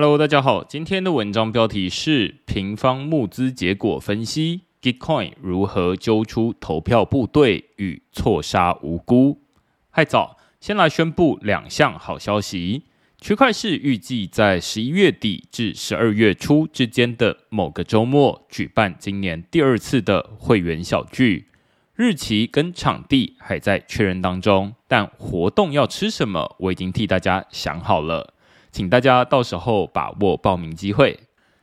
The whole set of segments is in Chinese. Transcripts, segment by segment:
Hello，大家好，今天的文章标题是平方募资结果分析，Gitcoin 如何揪出投票部队与错杀无辜。嗨早，先来宣布两项好消息。区块市预计在十一月底至十二月初之间的某个周末举办今年第二次的会员小聚，日期跟场地还在确认当中，但活动要吃什么，我已经替大家想好了，请大家到时候把握报名机会。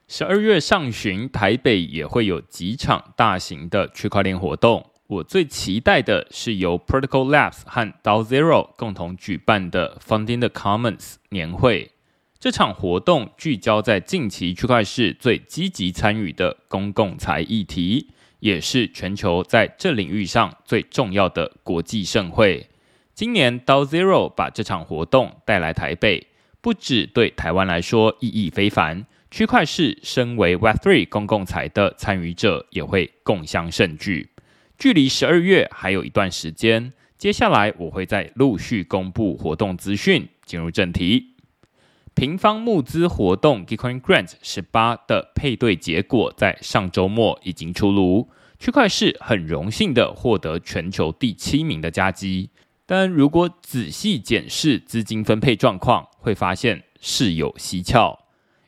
十二月上旬，台北也会有几场大型的区块链活动。我最期待的是由 Protocol Labs 和 DAO Zero 共同举办的 Funding the Commons 年会。这场活动聚焦在近期区块市最积极参与的公共财议题，也是全球在这领域上最重要的国际盛会。今年 DAO Zero 把这场活动带来台北，不止对台湾来说意义非凡，区块市身为 Web3 公共财的参与者也会共襄盛举。距离十二月还有一段时间，接下来我会再陆续公布活动资讯。进入正题，平方募资活动 Gitcoin Grant 十八的配对结果在上周末已经出炉，区块市很荣幸的获得全球第七名的加基。但如果仔细检视资金分配状况，会发现事有蹊跷。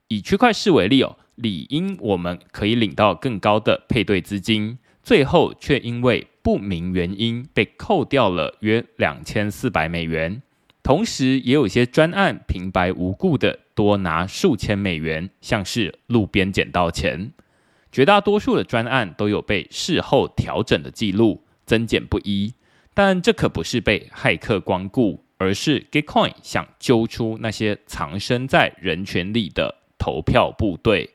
以区块市为例哦，理应我们可以领到更高的配对资金。最后却因为不明原因被扣掉了约两千四百美元，同时也有些专案平白无故的多拿数千美元，像是路边捡到钱。绝大多数的专案都有被事后调整的记录，增减不一。但这可不是被骇客光顾，而是 Gitcoin 想揪出那些藏身在人群里的投票部队。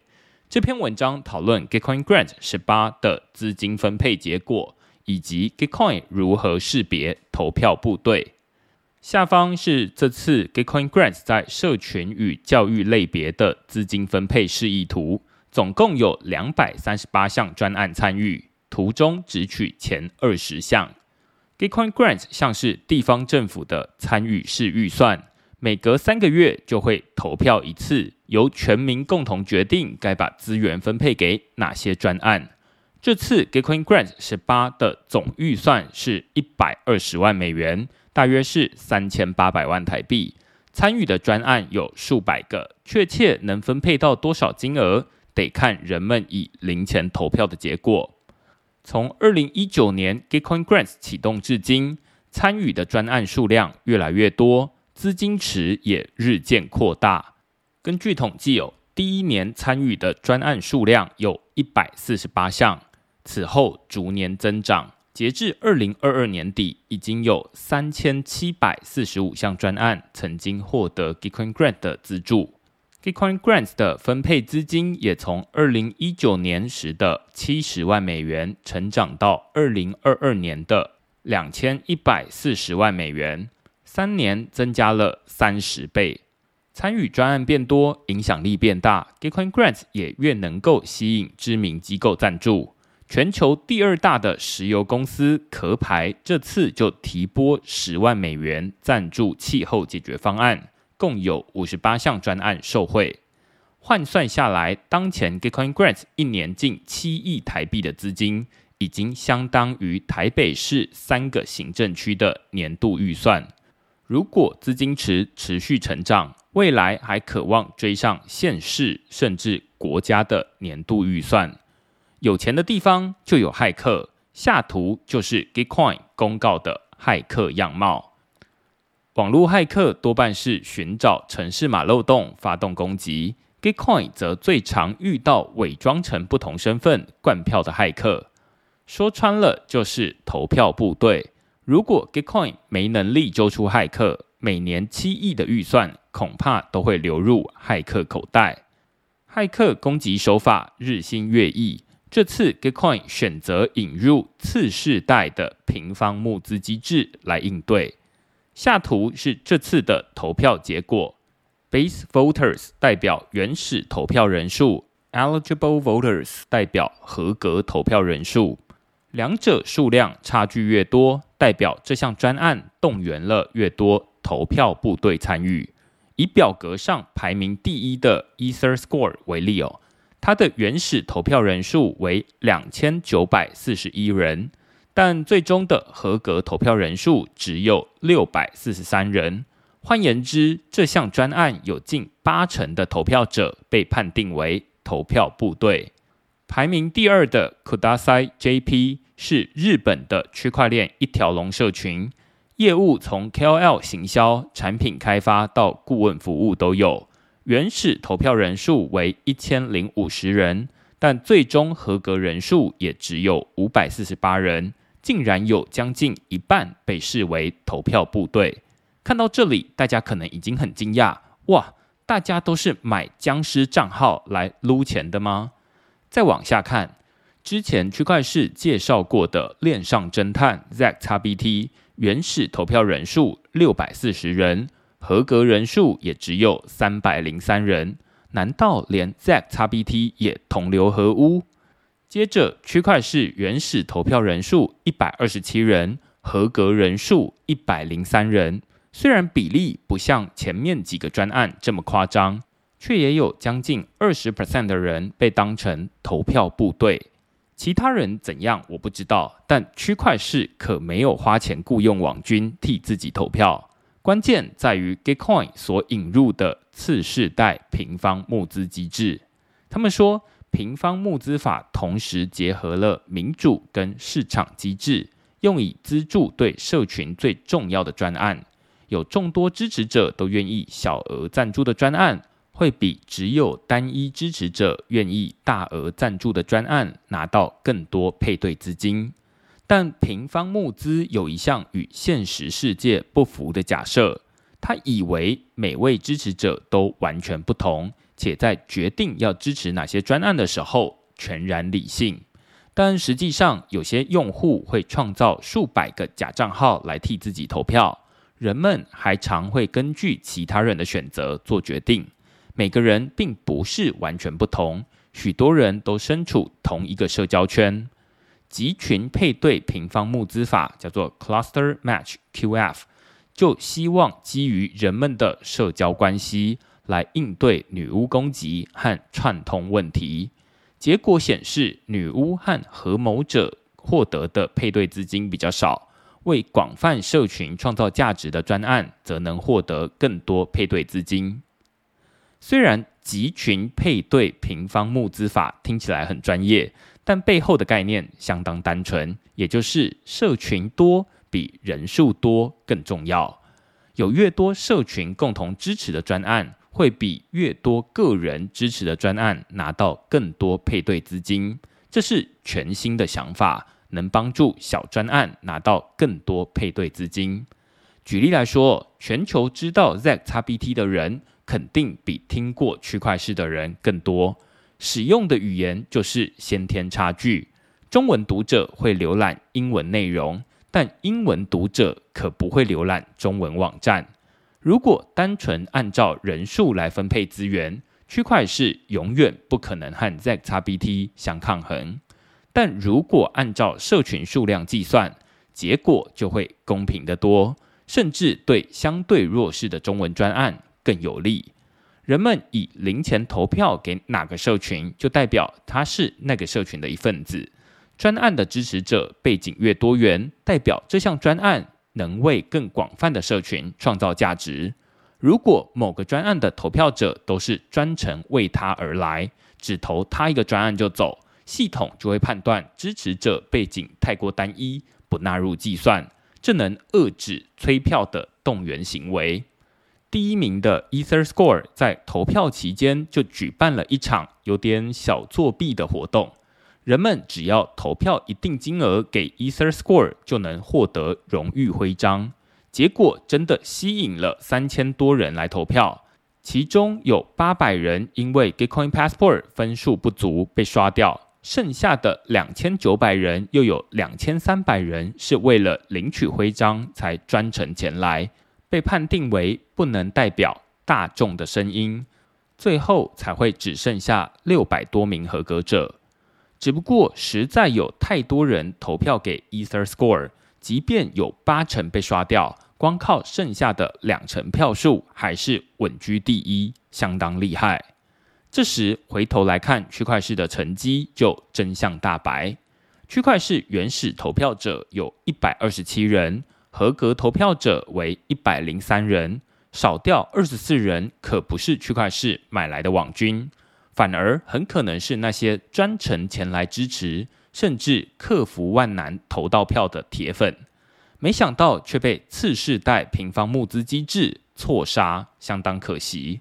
这篇文章讨论 Gitcoin Grant 十八的资金分配结果，以及 Gitcoin 如何识别投票部队。下方是这次 Gitcoin Grant 在社群与教育类别的资金分配示意图，总共有两百三十八项专案参与，图中只取前二十项。Gitcoin Grant 像是地方政府的参与式预算。每隔三个月就会投票一次，由全民共同决定该把资源分配给哪些专案。这次 Gitcoin Grant 十八的总预算是一百二十万美元，大约是三千八百万台币。参与的专案有数百个，确切能分配到多少金额，得看人们以零钱投票的结果。从二零一九年 Gitcoin Grant 启动至今，参与的专案数量越来越多。资金池也日渐扩大。根据统计，哦，第一年参与的专案数量有一百四十八项，此后逐年增长。截至二零二二年底，已经有三千七百四十五项专案曾经获得 Gitcoin Grant 的资助。Gitcoin Grants 的分配资金也从二零一九年时的七十万美元，成长到二零二二年的两千一百四十万美元。三年增加了三十倍，参与专案变多，影响力变大，Gitcoin Grants 也越能够吸引知名机构赞助。全球第二大的石油公司壳牌这次就提拨十万美元赞助气候解决方案，共有五十八项专案受惠。换算下来，当前 Gitcoin Grants 一年近七亿台币的资金，已经相当于台北市三个行政区的年度预算。如果资金池持续成长，未来还渴望追上县市甚至国家的年度预算。有钱的地方就有骇客，下图就是 Gitcoin 公告的骇客样貌。网络骇客多半是寻找城市码漏洞发动攻击，Gitcoin 则最常遇到伪装成不同身份灌票的骇客。说穿了就是投票部队。如果 Gitcoin 没能力揪出骇客，每年七亿的预算恐怕都会流入骇客口袋。骇客攻击手法日新月异，这次 Gitcoin 选择引入次世代的平方募资机制来应对。下图是这次的投票结果：Base Voters 代表原始投票人数，Eligible Voters 代表合格投票人数。两者数量差距越多，代表这项专案动员了越多投票部队参与。以表格上排名第一的 Ether Score 为例哦，它的原始投票人数为两千九百四十一人，但最终的合格投票人数只有六百四十三人。换言之，这项专案有近八成的投票者被判定为投票部队。排名第二的 Kudasai JP 是日本的区块链一条龙社群，业务从 KOL 行销、产品开发到顾问服务都有。原始投票人数为一千零五十人，但最终合格人数也只有五百四十八人，竟然有将近一半被视为投票部队。看到这里，大家可能已经很惊讶，哇！大家都是买僵尸账号来撸钱的吗？再往下看，之前区块市介绍过的链上侦探 ZXBT，原始投票人数六百四十人，合格人数也只有三百零三人，难道连 ZXBT 也同流合污？接着，区块市原始投票人数一百二十七人，合格人数一百零三人。虽然比例不像前面几个专案这么夸张，却也有将近二十 percent 的人被当成投票部队。其他人怎样我不知道，但区块市可没有花钱雇佣网军替自己投票。关键在于 Gitcoin 所引入的次世代平方募资机制。他们说，平方募资法同时结合了民主跟市场机制，用以资助对社群最重要的专案。有众多支持者都愿意小额赞助的专案，会比只有单一支持者愿意大额赞助的专案拿到更多配对资金。但平方募资有一项与现实世界不符的假设，他以为每位支持者都完全不同，且在决定要支持哪些专案的时候全然理性。但实际上，有些用户会创造数百个假账号来替自己投票。人们还常会根据其他人的选择做决定。每个人并不是完全不同，许多人都身处同一个社交圈。集群配对平方募资法叫做 Cluster Match QF，就希望基于人们的社交关系来应对女巫攻击和串通问题。结果显示，女巫和合谋者获得的配对资金比较少。为广泛社群创造价值的专案，则能获得更多配对资金。虽然集群配对平方募资法听起来很专业，但背后的概念相当单纯，也就是社群多比人数多更重要。有越多社群共同支持的专案，会比越多个人支持的专案拿到更多配对资金。这是全新的想法。能帮助小专案拿到更多配对资金。举例来说，全球知道 ZXBT 的人，肯定比听过区块市的人更多。使用的语言就是先天差距。中文读者会浏览英文内容，但英文读者可不会浏览中文网站。如果单纯按照人数来分配资源，区块是永远不可能和 ZXBT 相抗衡。但如果按照社群数量计算，结果就会公平得多，甚至对相对弱势的中文专案更有利。人们以零钱投票给哪个社群，就代表他是那个社群的一份子。专案的支持者背景越多元，代表这项专案能为更广泛的社群创造价值。如果某个专案的投票者都是专程为他而来，只投他一个专案就走。系统就会判断支持者背景太过单一，不纳入计算，这能遏制催票的动员行为。第一名的 Ether Score 在投票期间就举办了一场有点小作弊的活动，人们只要投票一定金额给 Ether Score，就能获得荣誉徽章。结果真的吸引了三千多人来投票，其中有八百人因为 Gitcoin Passport 分数不足被刷掉。剩下的两千九百人，又有两千三百人是为了领取徽章才专程前来，被判定为不能代表大众的声音，最后才会只剩下六百多名合格者。只不过实在有太多人投票给 Ether Score，即便有八成被刷掉，光靠剩下的两成票数还是稳居第一，相当厉害。这时回头来看区块市的成绩，就真相大白。区块市原始投票者有一百二十七人，合格投票者为一百零三人，少掉二十四人，可不是区块市买来的网军。反而很可能是那些专程前来支持，甚至克服万难投到票的铁粉，没想到却被次世代平方募资机制错杀，相当可惜。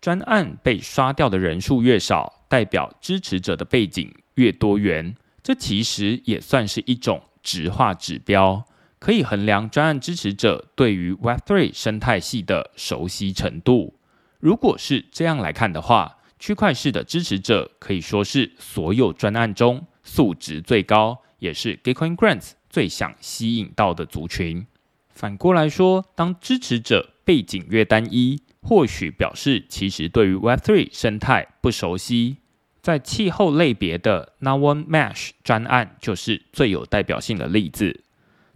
专案被刷掉的人数越少，代表支持者的背景越多元，这其实也算是一种直化指标，可以衡量专案支持者对于 Web3 生态系的熟悉程度。如果是这样来看的话，区块式的支持者可以说是所有专案中素质最高，也是 Gitcoin Grants 最想吸引到的族群。反过来说，当支持者背景越单一，或许表示其实对于 Web3 生态不熟悉。在气候类别的 n o One Mesh 专案就是最有代表性的例子。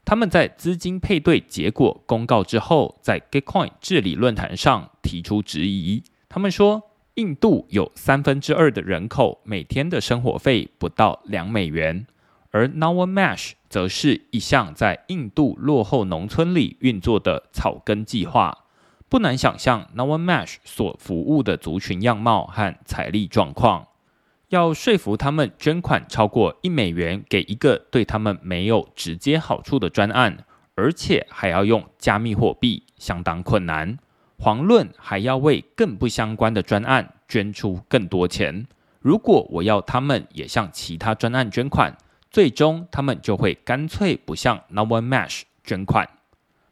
他们在资金配对结果公告之后，在 Gitcoin 治理论坛上提出质疑。他们说。印度有三分之二的人口每天的生活费不到两美元，而 n o w a m a s h 则是一项在印度落后农村里运作的草根计划。不难想象 n o w a m a s h 所服务的族群样貌和财力状况。要说服他们捐款超过一美元给一个对他们没有直接好处的专案，而且还要用加密货币，相当困难。遑论还要为更不相关的专案捐出更多钱。如果我要他们也向其他专案捐款，最终他们就会干脆不向 n o One Mesh 捐款。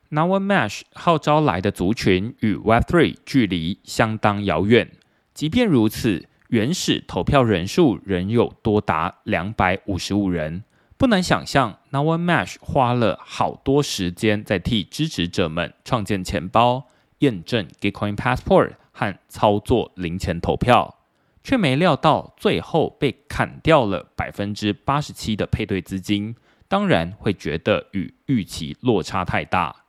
n o One Mesh 号召来的族群与 Web3 距离相当遥远。即便如此，原始投票人数仍有多达两百五十五人。不难想象 n o One Mesh 花了好多时间在替支持者们创建钱包。验证 Gitcoin Passport 和操作零钱投票，却没料到最后被砍掉了百分之八十七的配对资金，当然会觉得与预期落差太大。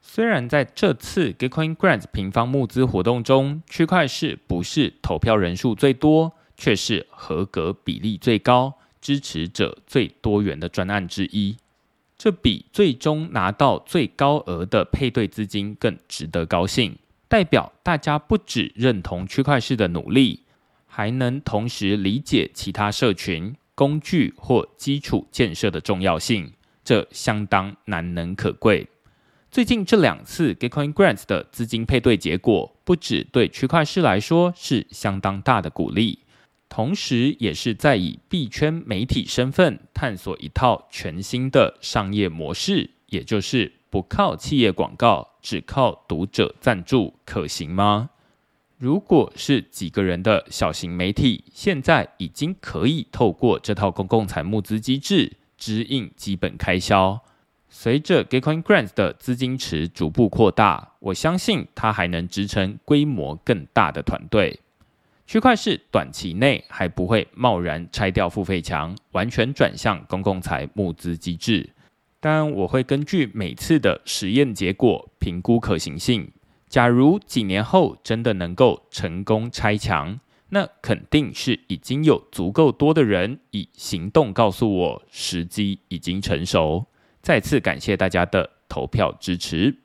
虽然在这次 Gitcoin Grants 平方募资活动中，区块市不是投票人数最多，却是合格比例最高、支持者最多元的专案之一。这比最终拿到最高额的配对资金更值得高兴，代表大家不只认同区块市的努力，还能同时理解其他社群、工具或基础建设的重要性，这相当难能可贵。最近这两次 Gitcoin Grants 的资金配对结果，不止对区块市来说是相当大的鼓励。同时，也是在以币圈媒体身份探索一套全新的商业模式，也就是不靠企业广告，只靠读者赞助，可行吗？如果是几个人的小型媒体，现在已经可以透过这套公共财募资机制支应基本开销。随着 Gitcoin Grants 的资金池逐步扩大，我相信它还能支撑规模更大的团队。区块市短期内还不会贸然拆掉付费墙，完全转向公共财募资机制。但我会根据每次的实验结果评估可行性。假如几年后真的能够成功拆墙，那肯定是已经有足够多的人以行动告诉我时机已经成熟。再次感谢大家的投票支持。